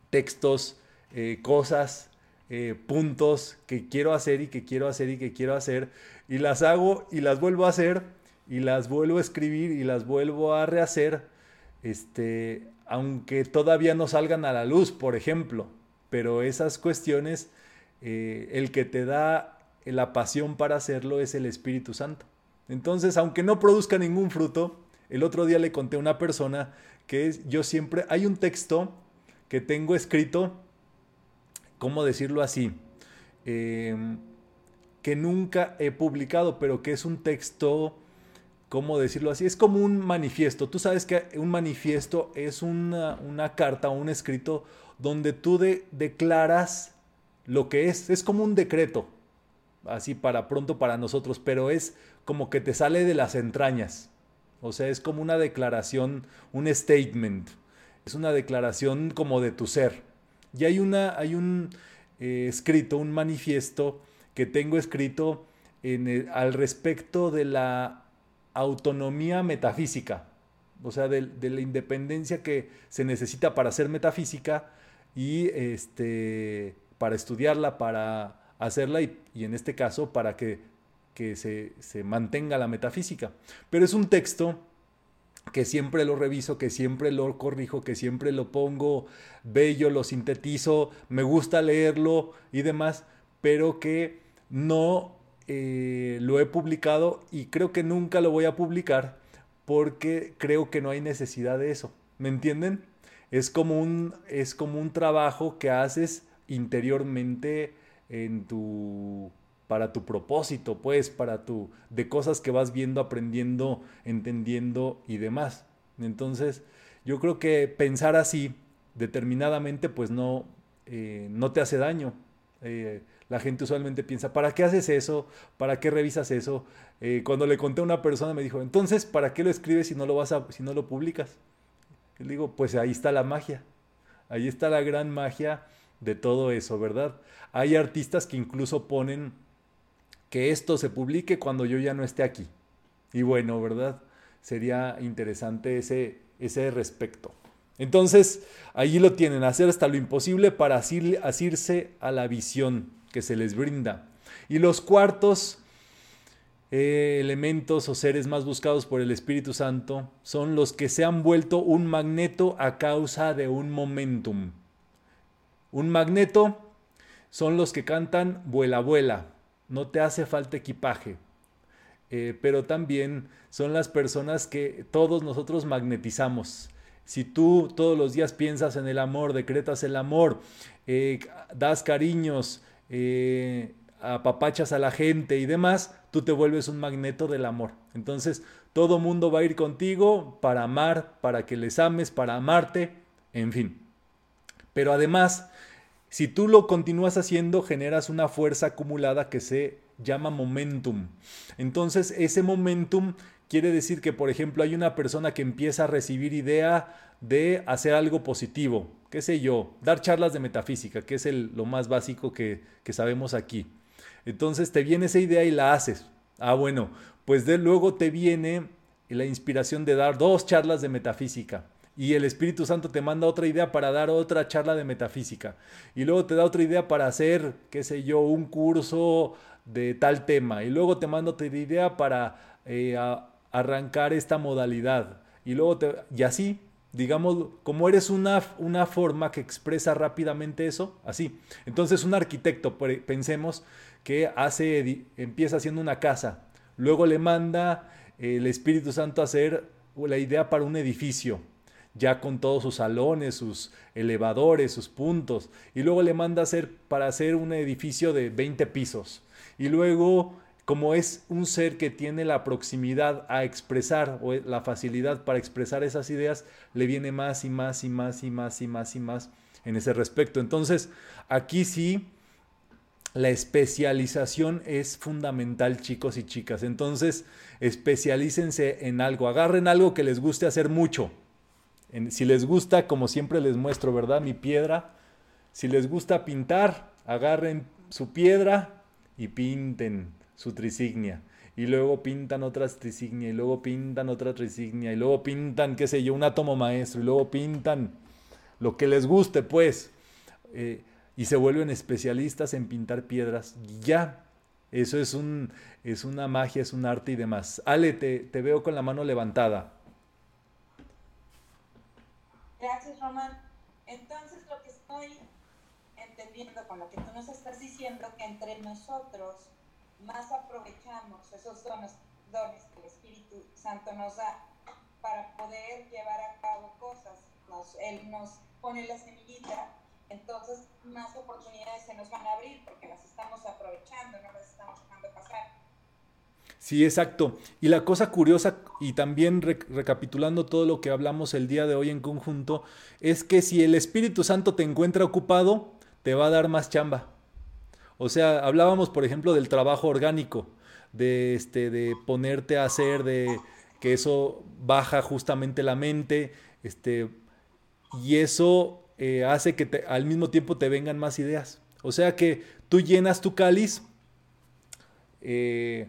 A: textos, eh, cosas, eh, puntos que quiero hacer y que quiero hacer y que quiero hacer y las hago y las vuelvo a hacer y las vuelvo a escribir y las vuelvo a rehacer este, aunque todavía no salgan a la luz, por ejemplo, pero esas cuestiones, eh, el que te da la pasión para hacerlo es el Espíritu Santo. Entonces, aunque no produzca ningún fruto, el otro día le conté a una persona que es, yo siempre, hay un texto que tengo escrito, ¿cómo decirlo así? Em, que nunca he publicado, pero que es un texto ¿cómo decirlo así? Es como un manifiesto. Tú sabes que un manifiesto es una, carta o un escrito donde tú declaras lo que es. Es como un decreto, así para pronto para nosotros, pero es como que te sale de las entrañas. O sea, es como una declaración, un statement. Es una declaración como de tu ser. Y hay una, hay un, eh, escrito un manifiesto que tengo escrito al respecto de la autonomía metafísica, o sea, de, la independencia que se necesita para hacer metafísica y este, para estudiarla, para hacerla y, y en este caso para que, que se, se mantenga la metafísica. Pero es un texto que siempre lo reviso, que siempre lo corrijo, que siempre lo pongo bello, lo sintetizo, me gusta leerlo y demás, pero que no eh, lo he publicado y creo que nunca lo voy a publicar porque creo que no hay necesidad de eso. ¿Me entienden? Es como un, es como un trabajo que haces interiormente en tu para tu propósito, pues, para tu de cosas que vas viendo, aprendiendo, entendiendo y demás. Entonces, yo creo que pensar así determinadamente, pues no, eh, no te hace daño. Eh, la gente usualmente piensa, ¿para qué haces eso? ¿Para qué revisas eso? Eh, cuando le conté a una persona me dijo, entonces, ¿para qué lo escribes si no lo, vas a, si no lo publicas? Y le digo, pues ahí está la magia. Ahí está la gran magia de todo eso, ¿verdad? Hay artistas que incluso ponen que esto se publique cuando yo ya no esté aquí. Y bueno, ¿verdad? Sería interesante ese, ese respecto. Entonces, allí lo tienen, hacer hasta lo imposible para asirse a la visión que se les brinda. Y los cuartos eh, elementos o seres más buscados por el Espíritu Santo son los que se han vuelto un magneto a causa de un momentum. Un magneto son los que cantan vuela, vuela, no te hace falta equipaje. Eh, pero también son las personas que todos nosotros magnetizamos. Si tú todos los días piensas en el amor, decretas el amor, eh, das cariños, eh, apapachas a la gente y demás, tú te vuelves un magneto del amor. Entonces, todo mundo va a ir contigo para amar, para que les ames, para amarte, en fin. Pero además, si tú lo continúas haciendo, generas una fuerza acumulada que se llama momentum. Entonces, ese momentum quiere decir que, por ejemplo, hay una persona que empieza a recibir idea de hacer algo positivo, qué sé yo, dar charlas de metafísica, que es el, lo más básico que, sabemos aquí. Entonces te viene esa idea y la haces. Ah, bueno, pues de luego te viene la inspiración de dar dos charlas de metafísica. Y el Espíritu Santo te manda otra idea para dar otra charla de metafísica. Y luego te da otra idea para hacer, qué sé yo, un curso de tal tema. Y luego te manda otra idea para eh, arrancar esta modalidad. Y luego te, y así digamos, como eres una, una forma que expresa rápidamente eso, así. Entonces un arquitecto, pensemos que hace, empieza haciendo una casa, luego le manda el Espíritu Santo a hacer la idea para un edificio, ya con todos sus salones, sus elevadores, sus puntos, y luego le manda a hacer para hacer un edificio de 20 pisos, y luego como es un ser que tiene la proximidad a expresar o la facilidad para expresar esas ideas, le viene más y más y más y más y más y más en ese respecto. Entonces, aquí sí, la especialización es fundamental, chicos y chicas. Entonces, especialícense en algo, agarren algo que les guste hacer mucho. si les gusta, como siempre les muestro, ¿verdad? Mi piedra. Si les gusta pintar, agarren su piedra y pinten su trisignia. Y luego pintan otra trisignia, y luego pintan otra trisignia, y luego pintan, qué sé yo, un átomo maestro, y luego pintan lo que les guste, pues. Eh, y se vuelven especialistas en pintar piedras. ya, eso es, un, es una magia, es un arte y demás. Ale, te, te veo con la mano levantada.
G: Gracias, Román. Entonces, lo que estoy entendiendo con lo que tú nos estás diciendo, que entre nosotros más aprovechamos esos dones, dones que el Espíritu Santo nos da para poder llevar a cabo cosas. Nos, él nos pone la semillita, entonces más oportunidades se nos van a abrir porque las estamos aprovechando, no las estamos dejando pasar.
A: Sí, exacto. Y la cosa curiosa, y también recapitulando todo lo que hablamos el día de hoy en conjunto, es que si el Espíritu Santo te encuentra ocupado, te va a dar más chamba. O sea, hablábamos, por ejemplo, del trabajo orgánico, de, este, de ponerte a hacer, de que eso baja justamente la mente, este, y eso eh, hace que al mismo tiempo te vengan más ideas. O sea que tú llenas tu cáliz eh,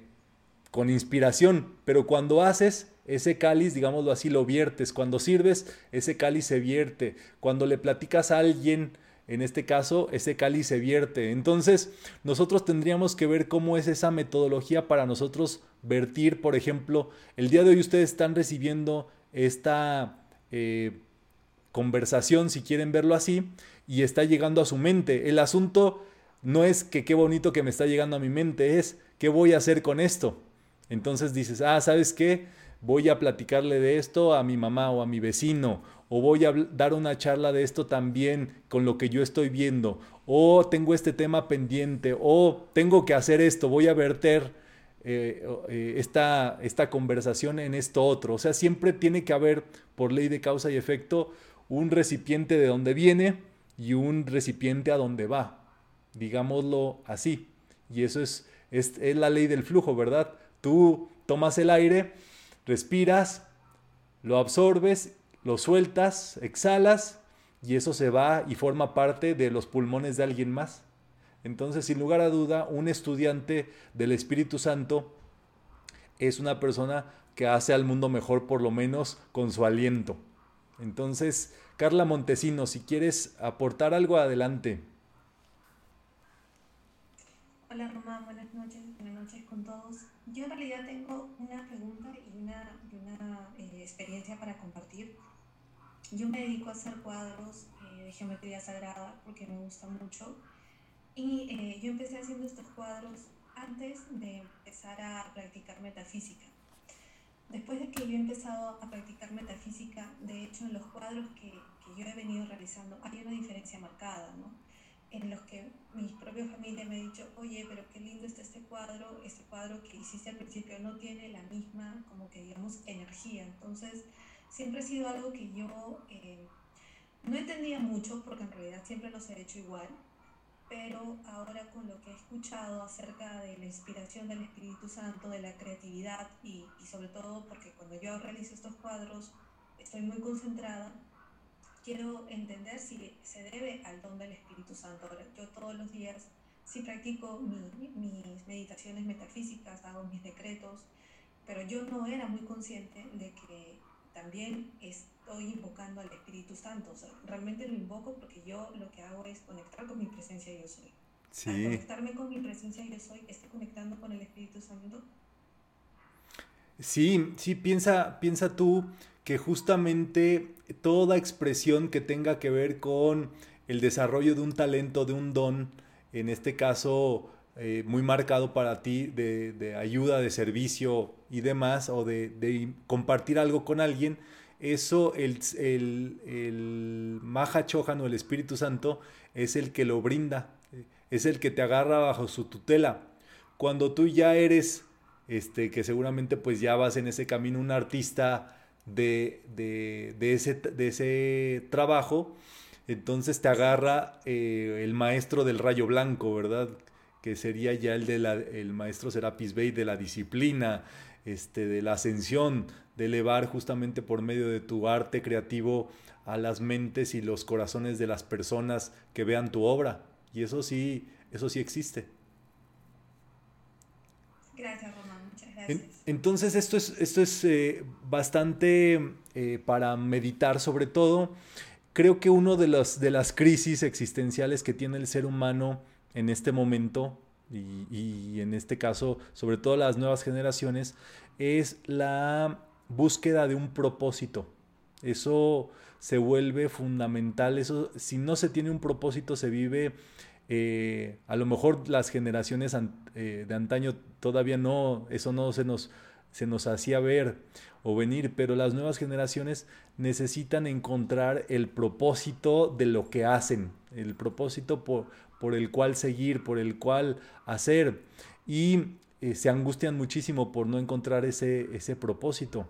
A: con inspiración, pero cuando haces ese cáliz, digámoslo así, lo viertes. Cuando sirves, ese cáliz se vierte. Cuando le platicas a alguien, en este caso, ese cáliz se vierte. Entonces, nosotros tendríamos que ver cómo es esa metodología para nosotros vertir, por ejemplo, el día de hoy ustedes están recibiendo esta eh, conversación, si quieren verlo así, y está llegando a su mente. El asunto no es que qué bonito que me está llegando a mi mente, es qué voy a hacer con esto. Entonces dices, ah, ¿sabes qué? Voy a platicarle de esto a mi mamá o a mi vecino, o voy a dar una charla de esto también con lo que yo estoy viendo, o tengo este tema pendiente, o tengo que hacer esto, voy a verter eh, eh, esta, esta conversación en esto otro. O sea, siempre tiene que haber, por ley de causa y efecto, un recipiente de donde viene y un recipiente a donde va, digámoslo así. Y eso es, es, es la ley del flujo, ¿verdad? Tú tomas el aire, respiras, lo absorbes, lo sueltas, exhalas y eso se va y forma parte de los pulmones de alguien más. Entonces, sin lugar a duda, un estudiante del Espíritu Santo es una persona que hace al mundo mejor por lo menos con su aliento. Entonces, Carla Montesino, si quieres aportar algo adelante.
J: Hola Román, buenas noches, buenas noches con todos. Yo en realidad tengo una pregunta y una, eh, experiencia para compartir. Yo me dedico a hacer cuadros eh, de geometría sagrada porque me gusta mucho y eh, yo empecé haciendo estos cuadros antes de empezar a practicar metafísica. Después de que yo he empezado a practicar metafísica, de hecho en los cuadros que, que yo he venido realizando hay una diferencia marcada, ¿no? En los que mi propia familia me ha dicho, oye, pero qué lindo está este cuadro, este cuadro que hiciste al principio no tiene la misma, como que digamos, energía. Entonces, siempre ha sido algo que yo eh, no entendía mucho, porque en realidad siempre los he hecho igual, pero ahora con lo que he escuchado acerca de la inspiración del Espíritu Santo, de la creatividad y, sobre todo porque cuando yo realizo estos cuadros estoy muy concentrada, quiero entender si se debe al don del Espíritu Santo. Ahora, yo todos los días sí practico mis meditaciones metafísicas, hago mis decretos, pero yo no era muy consciente de que también estoy invocando al Espíritu Santo. O sea, realmente lo invoco porque yo lo que hago es conectar con mi presencia yo soy. Sí. Al conectarme con mi presencia yo soy, estoy conectando con el Espíritu Santo.
A: Sí, sí, piensa, piensa tú que justamente toda expresión que tenga que ver con el desarrollo de un talento, de un don, en este caso eh, muy marcado para ti de, ayuda, de servicio y demás, o de, compartir algo con alguien, eso el, el, el Maha Chohan o el Espíritu Santo es el que lo brinda, es el que te agarra bajo su tutela. Cuando tú ya eres, este, que seguramente pues ya vas en ese camino, un artista de, de, ese, de ese trabajo, entonces te agarra eh, el maestro del rayo blanco, ¿verdad? Que sería ya el de la, el maestro Serapis Bey de la disciplina, este, de la ascensión, de elevar justamente por medio de tu arte creativo a las mentes y los corazones de las personas que vean tu obra. Y eso sí, eso sí existe.
J: Gracias, Román, muchas gracias.
A: entonces, esto es, esto es eh, bastante eh, para meditar sobre todo. Creo que uno de, los, de las crisis existenciales que tiene el ser humano en este momento y, en este caso, sobre todo las nuevas generaciones, es la búsqueda de un propósito. Eso se vuelve fundamental. Eso, si no se tiene un propósito, se vive. Eh, a lo mejor las generaciones eh, de antaño todavía no, eso no se nos, se nos hacía ver o venir, pero las nuevas generaciones necesitan encontrar el propósito de lo que hacen, el propósito por, por el cual seguir, por el cual hacer. Y eh, se angustian muchísimo por no encontrar ese, ese propósito.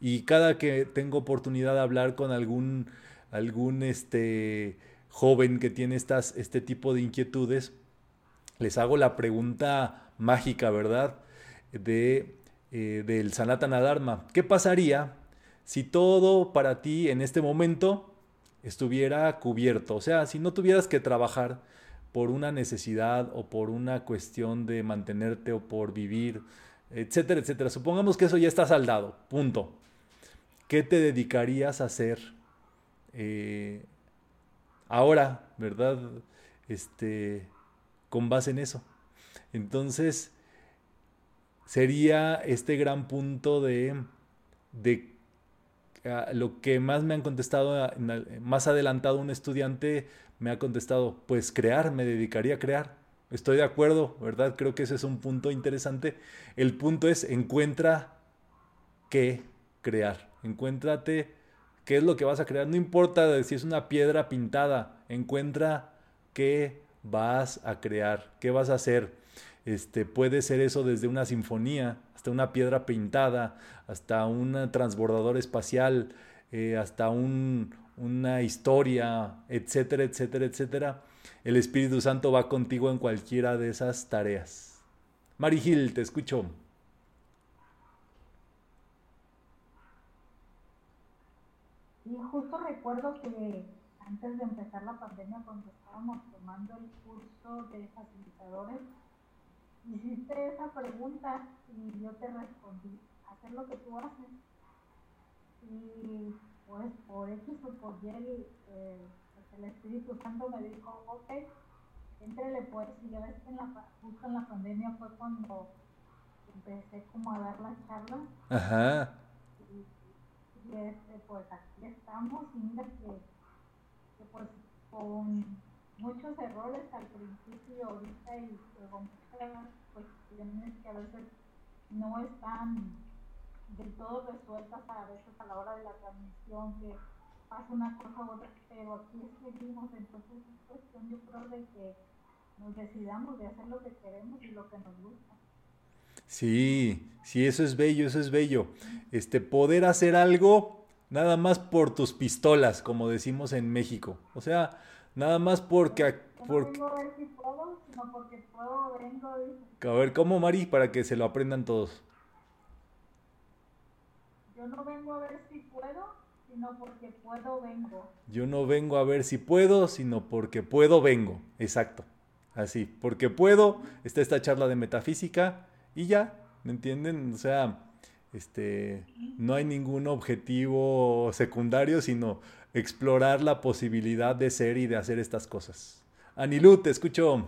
A: Y cada que tengo oportunidad de hablar con algún, algún este, joven que tiene estas, este tipo de inquietudes, les hago la pregunta mágica, ¿verdad? De, eh, del Sanatana Dharma. ¿Qué pasaría si todo para ti en este momento estuviera cubierto? O sea, si no tuvieras que trabajar, por una necesidad o por una cuestión de mantenerte o por vivir, etcétera, etcétera. Supongamos que eso ya está saldado, punto. ¿Qué te dedicarías a hacer eh, ahora, verdad? Este, con base en eso. Entonces, sería este gran punto de, de ah, lo que más me han contestado, más adelantado un estudiante me ha contestado, pues crear, me dedicaría a crear. Estoy de acuerdo, ¿verdad? Creo que ese es un punto interesante. El punto es, encuentra qué crear. Encuéntrate qué es lo que vas a crear. No importa si es una piedra pintada, encuentra qué vas a crear, qué vas a hacer. Este, puede ser eso desde una sinfonía hasta una piedra pintada, hasta un transbordador espacial, eh, hasta un, una historia, etcétera, etcétera, etcétera. El Espíritu Santo va contigo en cualquiera de esas tareas. Gil, te escucho.
I: Y justo recuerdo que antes de empezar la pandemia, cuando estábamos tomando el curso de facilitadores, hiciste esa pregunta y yo te respondí, hacer lo que tú haces. Y pues por X o por Y, eh, pues el Espíritu Santo me dijo, ok, entrele pues, y ya ves que en la, justo en la pandemia fue cuando empecé como a dar las charlas.
A: Ajá.
I: Y, y este, pues aquí estamos, y mira que pues con muchos errores al principio ahorita y luego muchas cuestiones que a veces no están del todo resueltas a veces a la hora de la transmisión que pasa una cosa u otra pero aquí seguimos entonces es cuestión yo creo de que nos decidamos de hacer lo que queremos y lo que nos gusta
A: Sí, sí, eso es bello, eso es bello. Este, poder hacer algo nada más por tus pistolas, como decimos en México. O sea, nada más porque... porque...
I: a ver si puedo, sino porque puedo, vengo.
A: A ver, ¿cómo, Mari? Para que se lo aprendan todos.
I: Yo no vengo a ver si puedo, sino porque puedo, vengo.
A: Yo no vengo a ver si puedo, sino porque puedo, vengo. Exacto. Así, porque puedo, está esta charla de metafísica y ya, ¿me entienden? O sea, este, no hay ningún objetivo secundario, sino explorar la posibilidad de ser y de hacer estas cosas. Anilú, te escucho.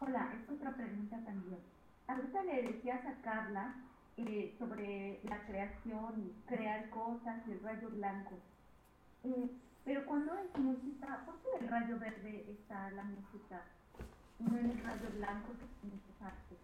I: Hola, es otra pregunta también. Ahorita le decías a Carla eh, sobre la creación, crear cosas el rayo blanco. Eh, pero cuando es música, ¿por qué el rayo verde está la música? No en el rayo blanco que es arte.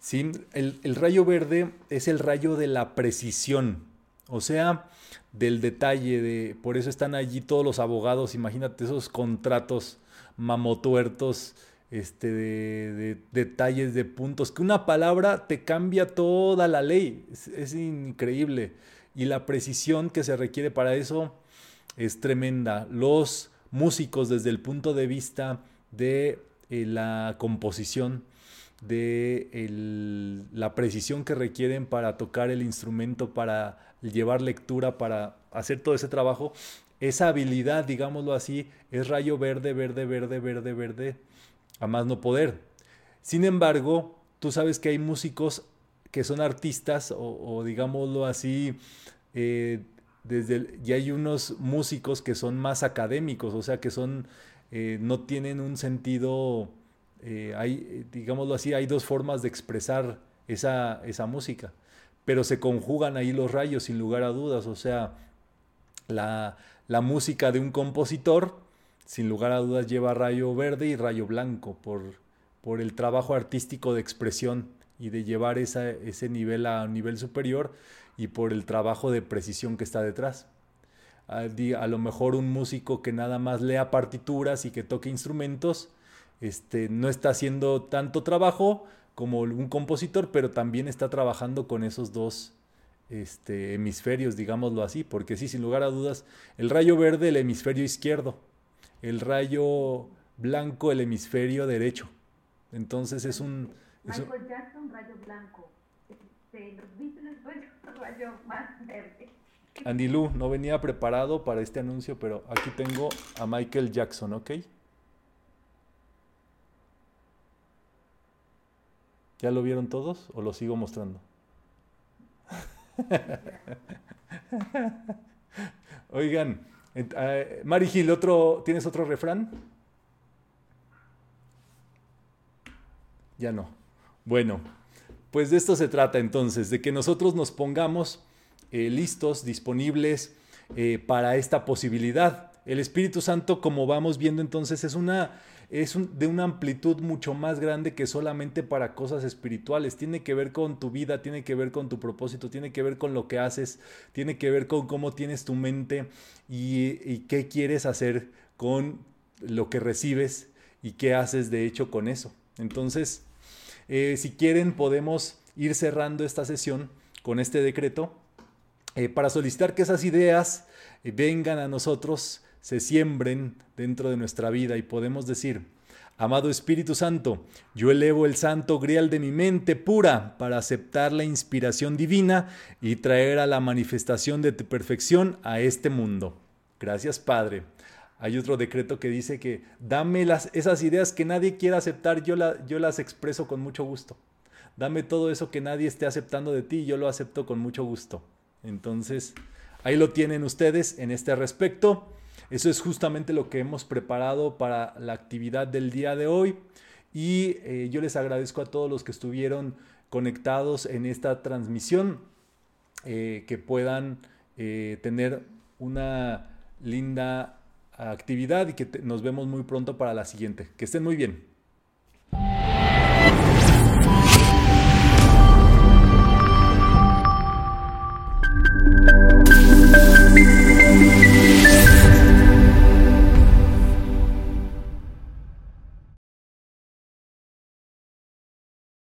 A: ¿sí? El, rayo verde es el rayo de la precisión, o sea, del detalle, de, por eso están allí todos los abogados, imagínate esos contratos mamotuertos, este, de, detalles, de puntos, que una palabra te cambia toda la ley, es, increíble. Y la precisión que se requiere para eso es tremenda. Los músicos desde el punto de vista de eh, la composición, de la precisión que requieren para tocar el instrumento, para llevar lectura, para hacer todo ese trabajo, esa habilidad, digámoslo así, es rayo verde, verde, verde, verde, verde, a más no poder. Sin embargo, tú sabes que hay músicos que son artistas o, digámoslo así, eh, desde y hay unos músicos que son más académicos, o sea, que son, eh, no tienen un sentido eh, hay, digámoslo así, hay dos formas de expresar esa, esa música, pero se conjugan ahí los rayos sin lugar a dudas, o sea, la, la música de un compositor, sin lugar a dudas, lleva rayo verde y rayo blanco por, por el trabajo artístico de expresión y de llevar esa, ese nivel a un nivel superior y por el trabajo de precisión que está detrás. A, a, lo mejor un músico que nada más lea partituras y que toque instrumentos, este, no está haciendo tanto trabajo como un compositor, pero también está trabajando con esos dos este, hemisferios, digámoslo así, porque sí, sin lugar a dudas, el rayo verde, el hemisferio izquierdo, el rayo blanco, el hemisferio derecho. Entonces es un...
I: Michael Jackson, rayo blanco. Este, los Beatles, <laughs> rayo más verde.
A: Andy Lu, no venía preparado para este anuncio, pero aquí tengo a Michael Jackson, ¿ok? ¿Ya lo vieron todos o lo sigo mostrando? <laughs> Oigan, uh, Mari Gil, ¿otro, ¿tienes otro refrán? Ya no. Bueno, pues de esto se trata entonces, de que nosotros nos pongamos eh, listos, disponibles eh, para esta posibilidad. El Espíritu Santo, como vamos viendo entonces, es una es de una amplitud mucho más grande que solamente para cosas espirituales. Tiene que ver con tu vida, tiene que ver con tu propósito, tiene que ver con lo que haces, tiene que ver con cómo tienes tu mente y, qué quieres hacer con lo que recibes y qué haces de hecho con eso. Entonces, eh, si quieren, podemos ir cerrando esta sesión con este decreto eh, para solicitar que esas ideas eh, vengan a nosotros se siembren dentro de nuestra vida y podemos decir, Amado Espíritu Santo, yo elevo el santo grial de mi mente pura para aceptar la inspiración divina y traer a la manifestación de tu perfección a este mundo. Gracias Padre. Hay otro decreto que dice que dame las, esas ideas que nadie quiera aceptar, yo, yo las expreso con mucho gusto. Dame todo eso que nadie esté aceptando de ti, yo lo acepto con mucho gusto. Entonces, ahí lo tienen ustedes en este respecto. Eso es justamente lo que hemos preparado para la actividad del día de hoy y eh, yo les agradezco a todos los que estuvieron conectados en esta transmisión, eh, que puedan eh, tener una linda actividad y que nos vemos muy pronto para la siguiente. Que estén muy bien.